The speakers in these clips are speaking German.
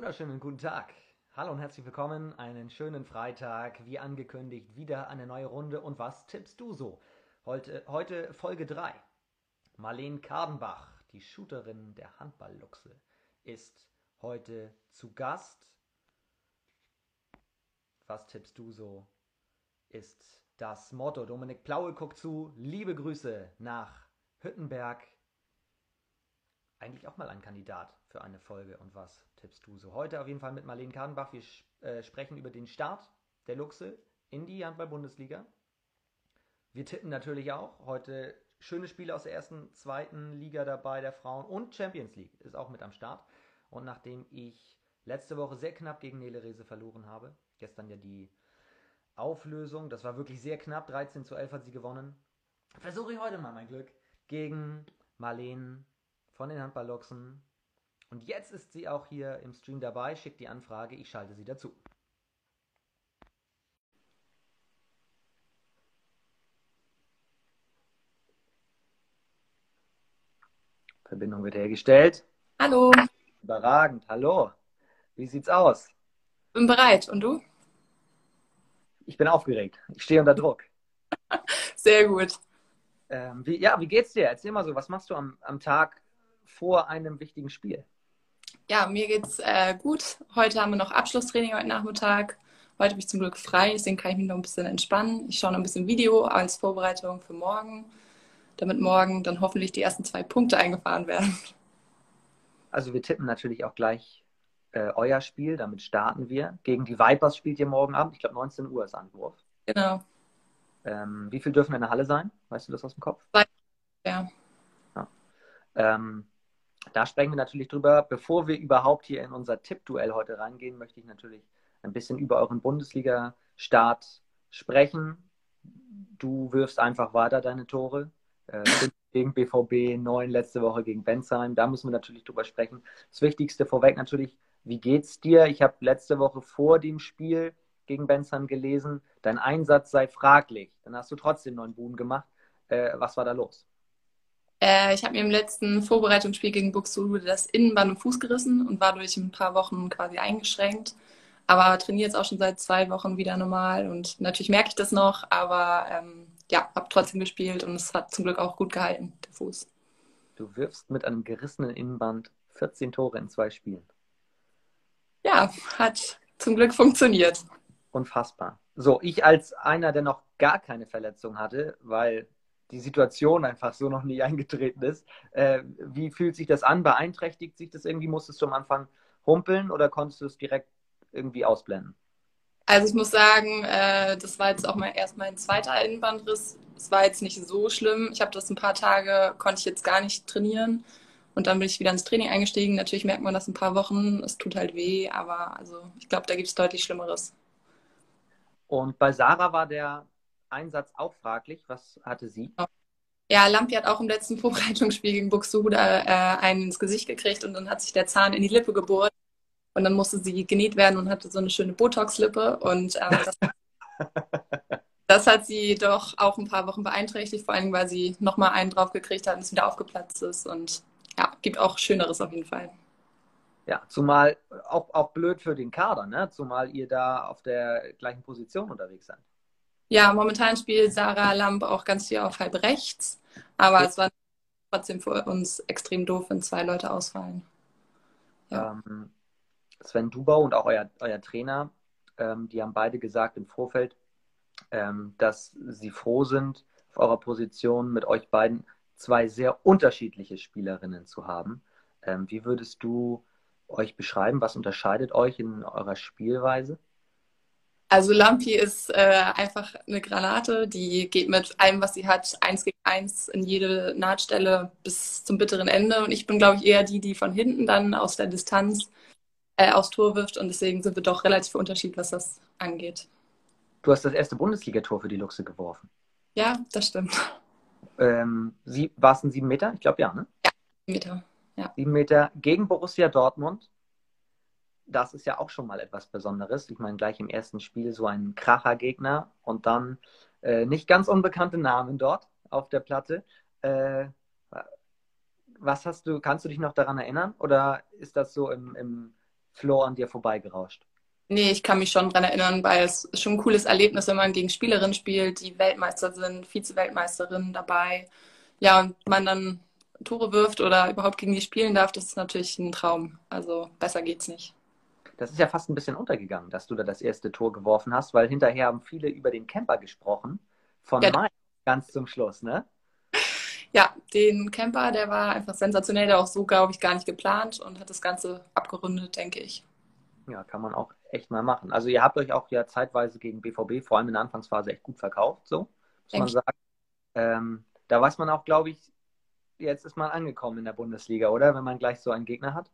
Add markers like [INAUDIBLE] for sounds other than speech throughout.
Wunderschönen guten Tag. Hallo und herzlich willkommen. Einen schönen Freitag. Wie angekündigt, wieder eine neue Runde. Und was tippst du so? Heute, heute Folge 3. Marlene Kardenbach, die Shooterin der Handballluchse, ist heute zu Gast. Was tippst du so? Ist das Motto. Dominik Plaue guckt zu. Liebe Grüße nach Hüttenberg. Eigentlich auch mal ein Kandidat für eine Folge. Und was tippst du so? Heute auf jeden Fall mit Marlene Kadenbach. Wir äh, sprechen über den Start der Luchse in die Handball-Bundesliga. Wir tippen natürlich auch. Heute schöne Spiele aus der ersten, zweiten Liga dabei, der Frauen und Champions League ist auch mit am Start. Und nachdem ich letzte Woche sehr knapp gegen Nele Rese verloren habe, gestern ja die Auflösung, das war wirklich sehr knapp, 13 zu 11 hat sie gewonnen, versuche ich heute mal mein Glück gegen Marlene von den Handballluchsen und jetzt ist sie auch hier im Stream dabei, schickt die Anfrage, ich schalte sie dazu. Verbindung wird hergestellt. Hallo. Überragend, hallo. Wie sieht's aus? Bin bereit. Und du? Ich bin aufgeregt. Ich stehe unter Druck. [LAUGHS] Sehr gut. Ähm, wie, ja, wie geht's dir? Erzähl mal so, was machst du am, am Tag vor einem wichtigen Spiel? Ja, mir geht's äh, gut. Heute haben wir noch Abschlusstraining heute Nachmittag. Heute bin ich zum Glück frei, deswegen kann ich mich noch ein bisschen entspannen. Ich schaue noch ein bisschen Video als Vorbereitung für morgen, damit morgen dann hoffentlich die ersten zwei Punkte eingefahren werden. Also wir tippen natürlich auch gleich äh, euer Spiel, damit starten wir. Gegen die Vipers spielt ihr morgen Abend, ich glaube 19 Uhr ist Anwurf. Genau. Ähm, wie viel dürfen in der Halle sein? Weißt du das aus dem Kopf? Ja. ja. Ähm, da sprechen wir natürlich drüber. Bevor wir überhaupt hier in unser Tippduell heute reingehen, möchte ich natürlich ein bisschen über euren Bundesliga-Start sprechen. Du wirfst einfach weiter deine Tore. Äh, [LAUGHS] gegen BVB, neun letzte Woche gegen Bensheim. Da müssen wir natürlich drüber sprechen. Das Wichtigste vorweg natürlich, wie geht's dir? Ich habe letzte Woche vor dem Spiel gegen Bensheim gelesen, dein Einsatz sei fraglich. Dann hast du trotzdem neun Buben gemacht. Äh, was war da los? Äh, ich habe mir im letzten Vorbereitungsspiel gegen Buxtehude das Innenband im Fuß gerissen und war durch ein paar Wochen quasi eingeschränkt. Aber trainiere jetzt auch schon seit zwei Wochen wieder normal und natürlich merke ich das noch, aber ähm, ja, habe trotzdem gespielt und es hat zum Glück auch gut gehalten, der Fuß. Du wirfst mit einem gerissenen Innenband 14 Tore in zwei Spielen. Ja, hat zum Glück funktioniert. Unfassbar. So, ich als einer, der noch gar keine Verletzung hatte, weil die Situation einfach so noch nie [LAUGHS] eingetreten ist. Äh, wie fühlt sich das an? Beeinträchtigt sich das irgendwie? Musstest du am Anfang humpeln oder konntest du es direkt irgendwie ausblenden? Also ich muss sagen, äh, das war jetzt auch mal erst mein zweiter Innenbandriss. Es war jetzt nicht so schlimm. Ich habe das ein paar Tage, konnte ich jetzt gar nicht trainieren. Und dann bin ich wieder ins Training eingestiegen. Natürlich merkt man das ein paar Wochen. Es tut halt weh, aber also ich glaube, da gibt es deutlich Schlimmeres. Und bei Sarah war der Einsatz auch fraglich. Was hatte sie? Ja, Lampi hat auch im letzten Vorbereitungsspiel gegen Buxtehude äh, einen ins Gesicht gekriegt und dann hat sich der Zahn in die Lippe gebohrt. Und dann musste sie genäht werden und hatte so eine schöne Botox-Lippe. Und ähm, das, [LAUGHS] das, hat sie doch auch ein paar Wochen beeinträchtigt, vor allem weil sie nochmal einen drauf gekriegt hat und es wieder aufgeplatzt ist. Und ja, gibt auch Schöneres auf jeden Fall. Ja, zumal auch, auch blöd für den Kader, ne? Zumal ihr da auf der gleichen Position unterwegs seid. Ja, momentan spielt Sarah Lamp auch ganz viel auf halb rechts, aber es war trotzdem für uns extrem doof, wenn zwei Leute ausfallen. Ja. Ähm, Sven Dubau und auch euer, euer Trainer, ähm, die haben beide gesagt im Vorfeld, ähm, dass sie froh sind, auf eurer Position mit euch beiden zwei sehr unterschiedliche Spielerinnen zu haben. Ähm, wie würdest du euch beschreiben? Was unterscheidet euch in eurer Spielweise? Also Lampi ist äh, einfach eine Granate, die geht mit allem, was sie hat, eins gegen eins in jede Nahtstelle bis zum bitteren Ende. Und ich bin, glaube ich, eher die, die von hinten dann aus der Distanz äh, aufs Tor wirft. Und deswegen sind wir doch relativ unterschiedlich, was das angeht. Du hast das erste Bundesligator für die Luchse geworfen. Ja, das stimmt. Ähm, war es ein sieben Meter? Ich glaube ja, ne? Ja, sieben Meter. Ja. Sieben Meter gegen Borussia Dortmund das ist ja auch schon mal etwas Besonderes. Ich meine, gleich im ersten Spiel so ein Kracher-Gegner und dann äh, nicht ganz unbekannte Namen dort auf der Platte. Äh, was hast du, kannst du dich noch daran erinnern? Oder ist das so im, im Floor an dir vorbeigerauscht? Nee, ich kann mich schon dran erinnern, weil es ist schon ein cooles Erlebnis, wenn man gegen Spielerinnen spielt, die Weltmeister sind, Vize-Weltmeisterinnen dabei. Ja, und man dann Tore wirft oder überhaupt gegen die spielen darf, das ist natürlich ein Traum. Also besser geht's nicht. Das ist ja fast ein bisschen untergegangen, dass du da das erste Tor geworfen hast, weil hinterher haben viele über den Camper gesprochen. Von ja. Mai ganz zum Schluss, ne? Ja, den Camper, der war einfach sensationell, der auch so, glaube ich, gar nicht geplant und hat das Ganze abgerundet, denke ich. Ja, kann man auch echt mal machen. Also ihr habt euch auch ja zeitweise gegen BVB, vor allem in der Anfangsphase, echt gut verkauft, so muss man sagen. Ähm, da weiß man auch, glaube ich, jetzt ist man angekommen in der Bundesliga, oder? Wenn man gleich so einen Gegner hat.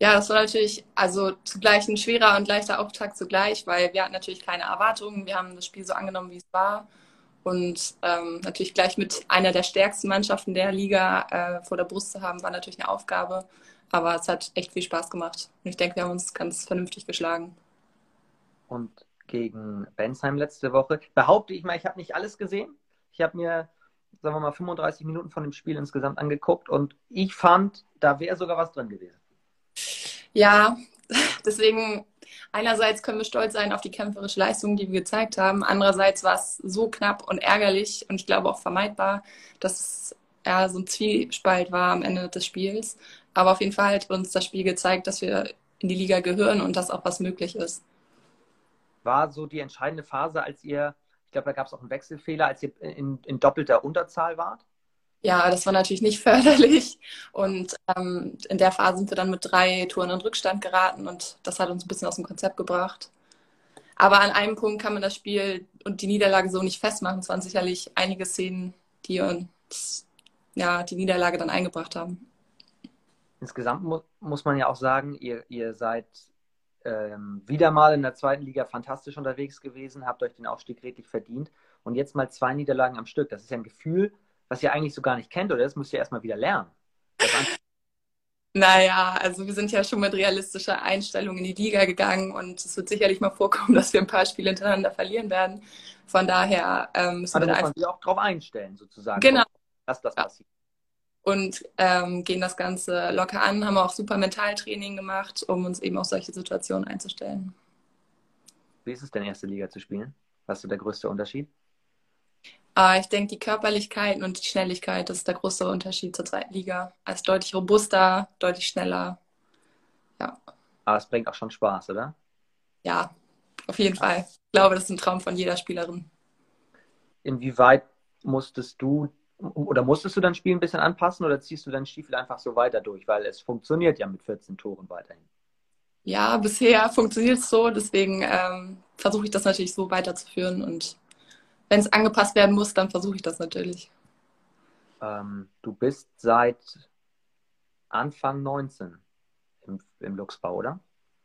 Ja, das war natürlich also zugleich ein schwerer und leichter Auftakt zugleich, weil wir hatten natürlich keine Erwartungen. Wir haben das Spiel so angenommen, wie es war. Und ähm, natürlich gleich mit einer der stärksten Mannschaften der Liga äh, vor der Brust zu haben, war natürlich eine Aufgabe. Aber es hat echt viel Spaß gemacht. Und ich denke, wir haben uns ganz vernünftig geschlagen. Und gegen Bensheim letzte Woche behaupte ich mal, ich habe nicht alles gesehen. Ich habe mir, sagen wir mal, 35 Minuten von dem Spiel insgesamt angeguckt und ich fand, da wäre sogar was drin gewesen. Ja, [LAUGHS] deswegen einerseits können wir stolz sein auf die kämpferische Leistung, die wir gezeigt haben. Andererseits war es so knapp und ärgerlich und ich glaube auch vermeidbar, dass ja, so ein Zwiespalt war am Ende des Spiels. Aber auf jeden Fall hat uns das Spiel gezeigt, dass wir in die Liga gehören und dass auch was möglich ist. War so die entscheidende Phase, als ihr, ich glaube, da gab es auch einen Wechselfehler, als ihr in, in doppelter Unterzahl wart? Ja, das war natürlich nicht [LAUGHS] förderlich. Und ähm, in der Phase sind wir dann mit drei Touren in Rückstand geraten und das hat uns ein bisschen aus dem Konzept gebracht. Aber an einem Punkt kann man das Spiel und die Niederlage so nicht festmachen. Es waren sicherlich einige Szenen, die uns ja, die Niederlage dann eingebracht haben. Insgesamt mu muss man ja auch sagen, ihr, ihr seid ähm, wieder mal in der zweiten Liga fantastisch unterwegs gewesen, habt euch den Aufstieg redlich verdient und jetzt mal zwei Niederlagen am Stück. Das ist ja ein Gefühl, was ihr eigentlich so gar nicht kennt, oder das müsst ihr erstmal wieder lernen. Naja, also wir sind ja schon mit realistischer Einstellung in die Liga gegangen und es wird sicherlich mal vorkommen, [LAUGHS] dass wir ein paar Spiele hintereinander verlieren werden. Von daher ähm, müssen also wir da man sich auch drauf einstellen, sozusagen. Genau. Dass das passiert. Und ähm, gehen das Ganze locker an, haben auch super Mentaltraining gemacht, um uns eben auf solche Situationen einzustellen. Wie ist es denn, erste Liga zu spielen? Was ist der größte Unterschied? Äh, ich denke, die Körperlichkeit und die Schnelligkeit, das ist der große Unterschied zur zweiten Liga. Also deutlich robuster, deutlich schneller. Ja. Aber es bringt auch schon Spaß, oder? Ja, auf jeden Fall. Ich glaube, das ist ein Traum von jeder Spielerin. Inwieweit musstest du oder musstest du dein Spiel ein bisschen anpassen oder ziehst du deinen Stiefel einfach so weiter durch? Weil es funktioniert ja mit 14 Toren weiterhin. Ja, bisher funktioniert es so, deswegen ähm, versuche ich das natürlich so weiterzuführen und wenn es angepasst werden muss, dann versuche ich das natürlich. Ähm, du bist seit Anfang 19 im, im Luxbau, oder?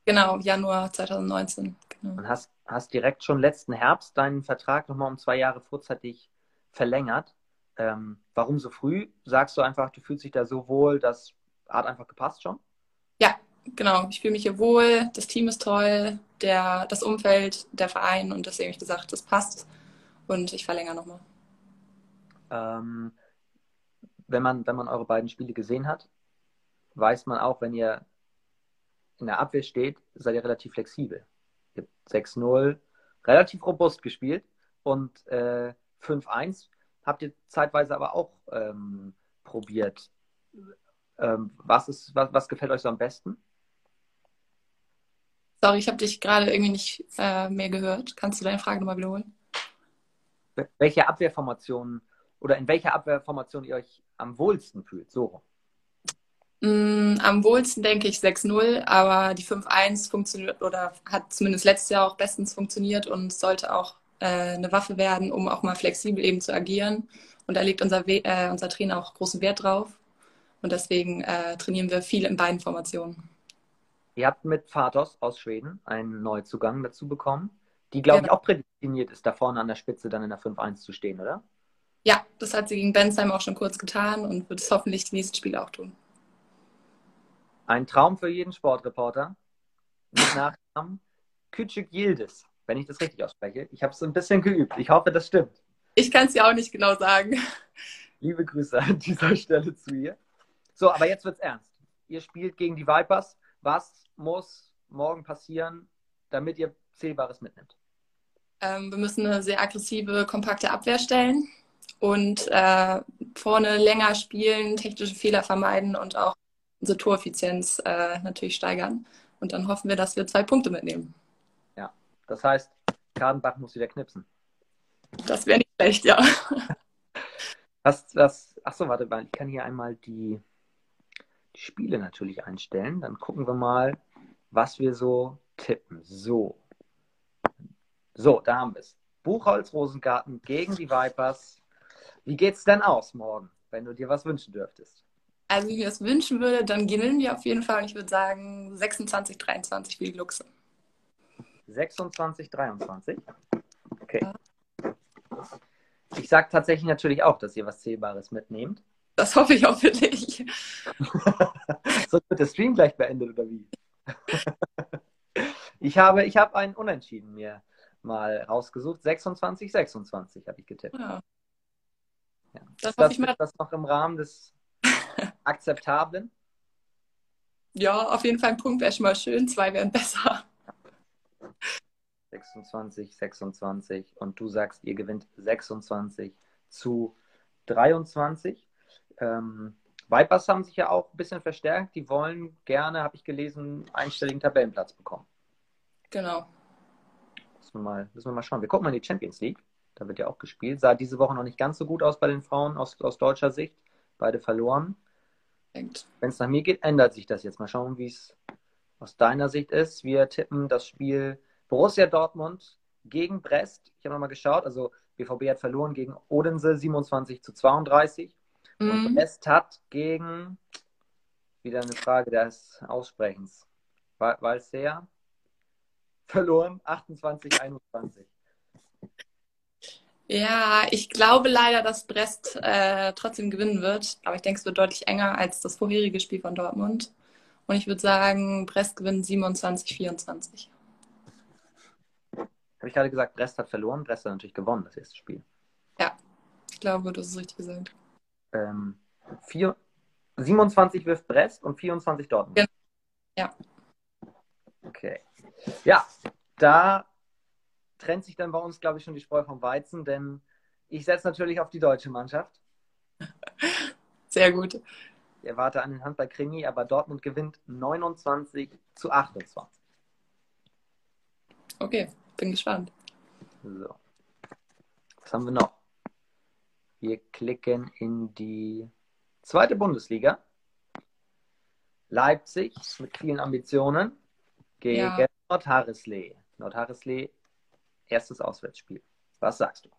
Genau, Januar 2019. Genau. Und hast, hast direkt schon letzten Herbst deinen Vertrag nochmal um zwei Jahre vorzeitig verlängert. Ähm, warum so früh? Sagst du einfach, du fühlst dich da so wohl, das hat einfach gepasst schon? Ja, genau. Ich fühle mich hier wohl, das Team ist toll, der, das Umfeld, der Verein und deswegen habe ich gesagt, das passt und ich verlängere nochmal. Ähm, wenn, man, wenn man eure beiden Spiele gesehen hat, weiß man auch, wenn ihr in der Abwehr steht, seid ihr relativ flexibel. Ihr habt 6-0 relativ robust gespielt und äh, 5-1 habt ihr zeitweise aber auch ähm, probiert. Ähm, was, ist, was, was gefällt euch so am besten? Sorry, ich habe dich gerade irgendwie nicht äh, mehr gehört. Kannst du deine Frage nochmal wiederholen? Welche Abwehrformation oder in welcher Abwehrformation ihr euch am wohlsten fühlt? So. Mm, am wohlsten denke ich 6-0, aber die 5-1 funktioniert oder hat zumindest letztes Jahr auch bestens funktioniert und sollte auch äh, eine Waffe werden, um auch mal flexibel eben zu agieren. Und da legt unser, We äh, unser Trainer auch großen Wert drauf. Und deswegen äh, trainieren wir viel in beiden Formationen. Ihr habt mit Fatos aus Schweden einen Neuzugang dazu bekommen, die, glaube ja. ich, auch prädestiniert ist, da vorne an der Spitze dann in der 5-1 zu stehen, oder? Ja, das hat sie gegen Bensheim auch schon kurz getan und wird es hoffentlich die nächsten Spiele auch tun. Ein Traum für jeden Sportreporter. Mit [LAUGHS] Nachnamen Küçük Yildiz wenn ich das richtig ausspreche. Ich habe es ein bisschen geübt. Ich hoffe, das stimmt. Ich kann es ja auch nicht genau sagen. Liebe Grüße an dieser Stelle zu ihr. So, aber jetzt wird's ernst. Ihr spielt gegen die Vipers. was muss morgen passieren, damit ihr Zählbares mitnimmt? Ähm, wir müssen eine sehr aggressive, kompakte Abwehr stellen und äh, vorne länger spielen, technische Fehler vermeiden und auch unsere Toreffizienz äh, natürlich steigern. Und dann hoffen wir, dass wir zwei Punkte mitnehmen. Ja, das heißt, Kadenbach muss wieder knipsen. Das wäre nicht schlecht, ja. [LAUGHS] Was, was, achso, warte mal, ich kann hier einmal die, die Spiele natürlich einstellen. Dann gucken wir mal, was wir so tippen. So. So, da haben wir es. Buchholz Rosengarten gegen die Vipers. Wie geht's denn aus morgen, wenn du dir was wünschen dürftest? Also, wie ich mir das wünschen würde, dann gewinnen wir auf jeden Fall. Und ich würde sagen 26, 23 für die Luchse. 26, 23. Okay. Ja. Ich sage tatsächlich natürlich auch, dass ihr was Zählbares mitnehmt. Das hoffe ich auch für dich. [LAUGHS] Sonst wird der Stream gleich beendet, oder wie? [LAUGHS] ich habe, ich habe einen Unentschieden mir mal rausgesucht. 26, 26 habe ich getippt. Ja. Ja. Das das, ich mal... das noch im Rahmen des [LAUGHS] Akzeptablen? Ja, auf jeden Fall ein Punkt wäre schon mal schön. Zwei wären besser. 26, 26 und du sagst, ihr gewinnt 26 zu 23. Ähm, Vipers haben sich ja auch ein bisschen verstärkt. Die wollen gerne, habe ich gelesen, einen einstelligen Tabellenplatz bekommen. Genau. Müssen wir, mal, müssen wir mal schauen. Wir gucken mal in die Champions League. Da wird ja auch gespielt. Sah diese Woche noch nicht ganz so gut aus bei den Frauen aus, aus deutscher Sicht. Beide verloren. Wenn es nach mir geht, ändert sich das jetzt. Mal schauen, wie es aus deiner Sicht ist. Wir tippen das Spiel Borussia Dortmund gegen Brest. Ich habe nochmal geschaut. Also BVB hat verloren gegen Odense 27 zu 32. Mhm. Und Brest hat gegen, wieder eine Frage des Aussprechens, Walser verloren 28 21. Ja, ich glaube leider, dass Brest äh, trotzdem gewinnen wird. Aber ich denke, es wird deutlich enger als das vorherige Spiel von Dortmund. Und ich würde sagen, Brest gewinnt 27, 24. Habe ich gerade gesagt, Brest hat verloren. Brest hat natürlich gewonnen, das erste Spiel. Ja, ich glaube, du hast es richtig gesagt. Ähm, vier, 27 wirft Brest und 24 Dortmund. Genau. Ja. Okay. Ja, da trennt sich dann bei uns, glaube ich, schon die Spreu vom Weizen, denn ich setze natürlich auf die deutsche Mannschaft. Sehr gut. Ich erwarte einen Handball-Krimi, aber Dortmund gewinnt 29 zu 28. Okay, bin gespannt. So. Was haben wir noch? Wir klicken in die zweite Bundesliga. Leipzig mit vielen Ambitionen gegen ja. Nordharrisley. Nordharrisley erstes Auswärtsspiel. Was sagst du?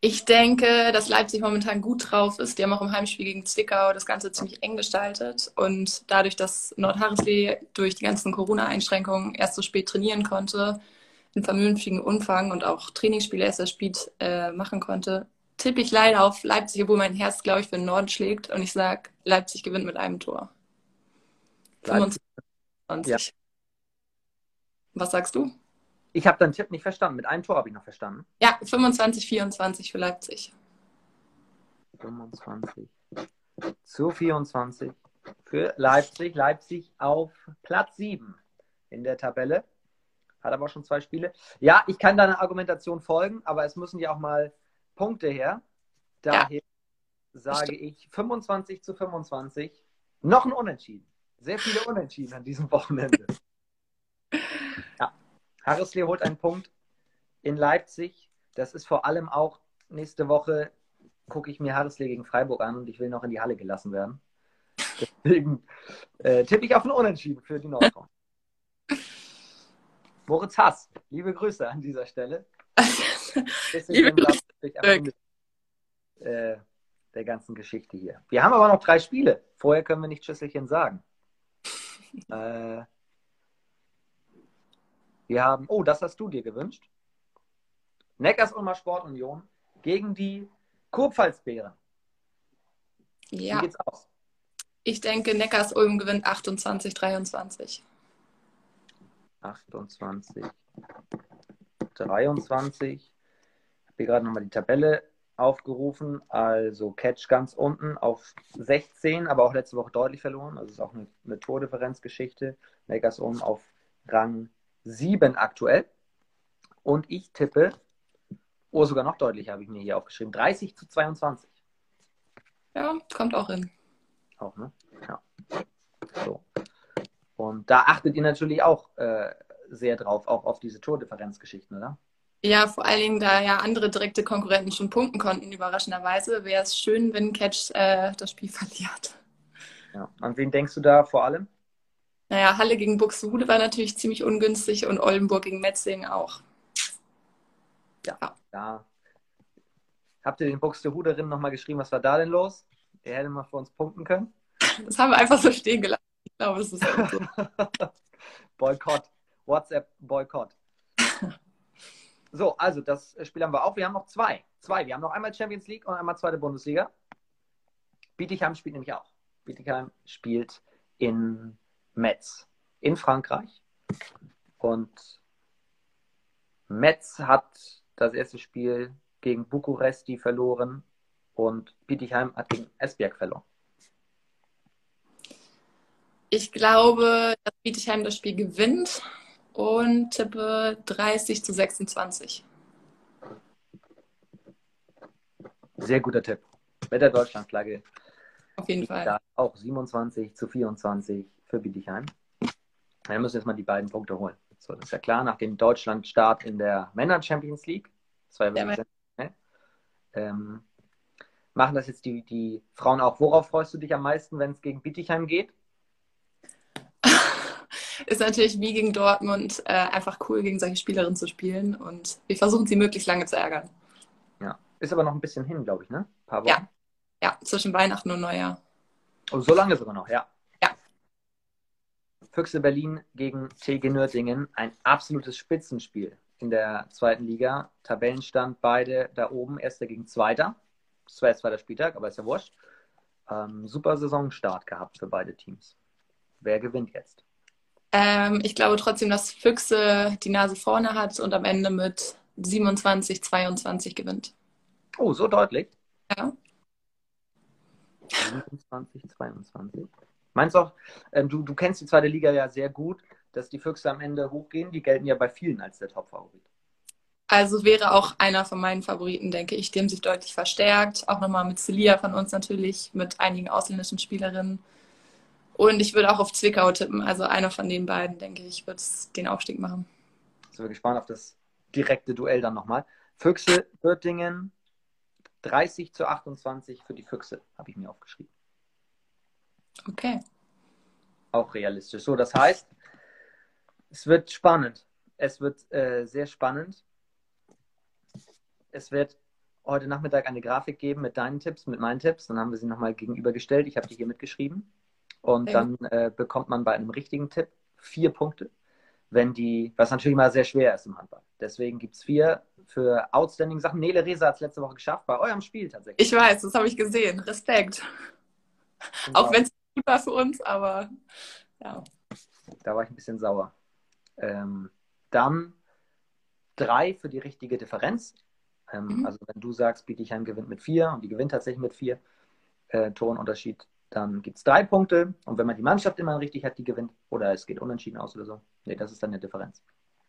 Ich denke, dass Leipzig momentan gut drauf ist. Die haben auch im Heimspiel gegen Zwickau das Ganze ziemlich eng gestaltet. Und dadurch, dass Nordharrisley durch die ganzen Corona-Einschränkungen erst so spät trainieren konnte, in vernünftigen Umfang und auch Trainingsspiele erst das Spiel äh, machen konnte, tippe ich leider auf Leipzig, obwohl mein Herz, glaube ich, für den Norden schlägt. Und ich sage, Leipzig gewinnt mit einem Tor. 25. Ja. Was sagst du? Ich habe deinen Tipp nicht verstanden. Mit einem Tor habe ich noch verstanden. Ja, 25, 24 für Leipzig. 25 zu 24 für Leipzig. Leipzig auf Platz 7 in der Tabelle. Hat aber auch schon zwei Spiele. Ja, ich kann deiner Argumentation folgen, aber es müssen ja auch mal Punkte her. Daher ja. sage ich 25 zu 25. Noch ein Unentschieden. Sehr viele Unentschieden an diesem Wochenende. Harrisley holt einen Punkt in Leipzig. Das ist vor allem auch nächste Woche, gucke ich mir Harrisley gegen Freiburg an und ich will noch in die Halle gelassen werden. Deswegen äh, tippe ich auf ein Unentschieden für die Nordfront. Moritz Hass, liebe Grüße an dieser Stelle. [LAUGHS] liebe Grüße. Äh, der ganzen Geschichte hier. Wir haben aber noch drei Spiele. Vorher können wir nicht Schüsselchen sagen. [LAUGHS] Äh, wir haben, oh, das hast du dir gewünscht. Neckars Ulmer Sportunion gegen die Kurpfalzbären. Ja. Wie geht's aus? Ich denke, Neckars Ulm gewinnt 28, 23. 28, 23. Ich habe hier gerade nochmal die Tabelle aufgerufen. Also Catch ganz unten auf 16, aber auch letzte Woche deutlich verloren. Also ist auch eine, eine Tordifferenzgeschichte. Lakers oben auf Rang 7 aktuell. Und ich tippe, oh, sogar noch deutlicher habe ich mir hier aufgeschrieben, 30 zu 22. Ja, kommt auch hin. Auch, ne? Ja. So. Und da achtet ihr natürlich auch äh, sehr drauf, auch auf diese Tordifferenzgeschichten, oder? Ja, vor allen Dingen, da ja andere direkte Konkurrenten schon punkten konnten, überraschenderweise, wäre es schön, wenn Catch äh, das Spiel verliert. Ja. An wen denkst du da vor allem? Naja, Halle gegen Buxtehude war natürlich ziemlich ungünstig und Oldenburg gegen Metzing auch. Ja, ja. Habt ihr den Buxtehuderinnen nochmal geschrieben, was war da denn los? Er hätte mal für uns punkten können. Das haben wir einfach so stehen gelassen. Ich glaube, es ist so. [LAUGHS] Boykott. WhatsApp-Boykott. [LAUGHS] so, also das Spiel haben wir auch. Wir haben noch zwei. Zwei. Wir haben noch einmal Champions League und einmal zweite Bundesliga. Bietigheim spielt nämlich auch. Bietigheim spielt in Metz in Frankreich. Und Metz hat das erste Spiel gegen Bukuresti verloren und Bietigheim hat gegen Esbjerg verloren. Ich glaube, dass Bietigheim das Spiel gewinnt und tippe 30 zu 26. Sehr guter Tipp. Mit der Deutschlandflagge. Auf jeden Fall. Auch 27 zu 24 für Bietigheim. Wir müssen jetzt mal die beiden Punkte holen. So, das ist ja klar, nach dem Deutschland-Start in der Männer Champions League. Das war ja wirklich sehr, ne? ähm, machen das jetzt die, die Frauen auch. Worauf freust du dich am meisten, wenn es gegen Bietigheim geht? [LAUGHS] ist natürlich wie gegen Dortmund äh, einfach cool, gegen solche Spielerinnen zu spielen. Und wir versuchen sie möglichst lange zu ärgern. Ja, ist aber noch ein bisschen hin, glaube ich, ne? Ein paar Wochen. Ja. ja, zwischen Weihnachten und Neujahr. Oh, so lange sogar noch, ja. Füchse Berlin gegen TG Nördlingen. Ein absolutes Spitzenspiel in der zweiten Liga. Tabellenstand beide da oben, erster gegen zweiter. Das war jetzt zweiter Spieltag, aber ist ja wurscht. Ähm, super Saisonstart gehabt für beide Teams. Wer gewinnt jetzt? Ähm, ich glaube trotzdem, dass Füchse die Nase vorne hat und am Ende mit 27, 22 gewinnt. Oh, so deutlich? Ja. 27, 22. Meinst du auch, ähm, du, du kennst die zweite Liga ja sehr gut, dass die Füchse am Ende hochgehen? Die gelten ja bei vielen als der Top-Favorit. Also wäre auch einer von meinen Favoriten, denke ich. Die haben sich deutlich verstärkt. Auch nochmal mit Celia von uns natürlich, mit einigen ausländischen Spielerinnen. Und ich würde auch auf Zwickau tippen. Also einer von den beiden, denke ich, wird den Aufstieg machen. Sind wir gespannt auf das direkte Duell dann nochmal. Füchse, Göttingen, 30 zu 28 für die Füchse, habe ich mir aufgeschrieben. Okay. Auch realistisch. So, das heißt, es wird spannend. Es wird äh, sehr spannend. Es wird heute Nachmittag eine Grafik geben mit deinen Tipps, mit meinen Tipps. Dann haben wir sie nochmal gegenübergestellt. Ich habe die hier mitgeschrieben. Und dann äh, bekommt man bei einem richtigen Tipp vier Punkte, wenn die, was natürlich mal sehr schwer ist im Handball. Deswegen gibt es vier für outstanding Sachen. Nele Reza hat es letzte Woche geschafft, bei eurem Spiel tatsächlich. Ich weiß, das habe ich gesehen. Respekt. Und Auch wenn es gut war für uns, aber ja. Da war ich ein bisschen sauer. Ähm, dann drei für die richtige Differenz. Ähm, mhm. Also wenn du sagst, Bietigheim gewinnt mit vier und die gewinnt tatsächlich mit vier, äh, Torenunterschied, dann gibt es drei Punkte. Und wenn man die Mannschaft immer richtig hat, die gewinnt, oder es geht unentschieden aus oder so, nee, das ist dann eine Differenz.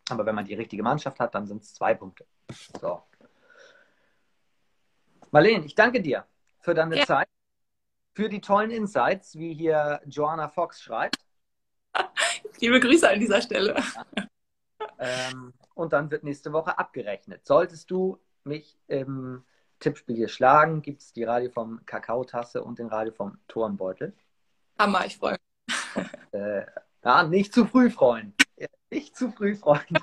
Aber wenn man die richtige Mannschaft hat, dann sind es zwei Punkte. So. Marlene, ich danke dir für deine ja. Zeit, für die tollen Insights, wie hier Joanna Fox schreibt. [LAUGHS] Liebe Grüße an dieser Stelle. Ähm, und dann wird nächste Woche abgerechnet. Solltest du mich im Tippspiel hier schlagen, gibt es die Radio vom Kakaotasse und den Radio vom Turnbeutel. Hammer, ich freue mich. Äh, ja, nicht zu früh freuen. Nicht zu früh freuen.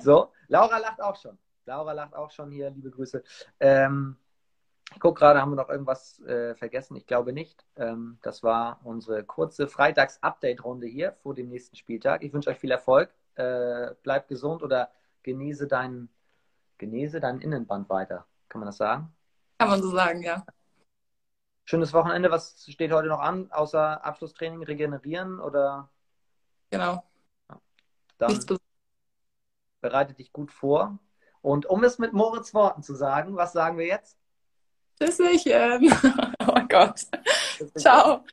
so, Laura lacht auch schon. Laura lacht auch schon hier, liebe Grüße. Ähm, ich gucke gerade, haben wir noch irgendwas äh, vergessen? Ich glaube nicht. Ähm, das war unsere kurze Freitags-Update-Runde hier vor dem nächsten Spieltag. Ich wünsche euch viel Erfolg. Äh, bleibt gesund oder genieße deinen, genieße deinen Innenband weiter. Kann man das sagen? Kann man so sagen, ja. Schönes Wochenende. Was steht heute noch an, außer Abschlusstraining, regenerieren oder? Genau. Dann bereite dich gut vor Und um es mit Moritz Worten zu sagen, was sagen wir jetzt? Tschüsschen. [LAUGHS] Oh Gott. Ciao.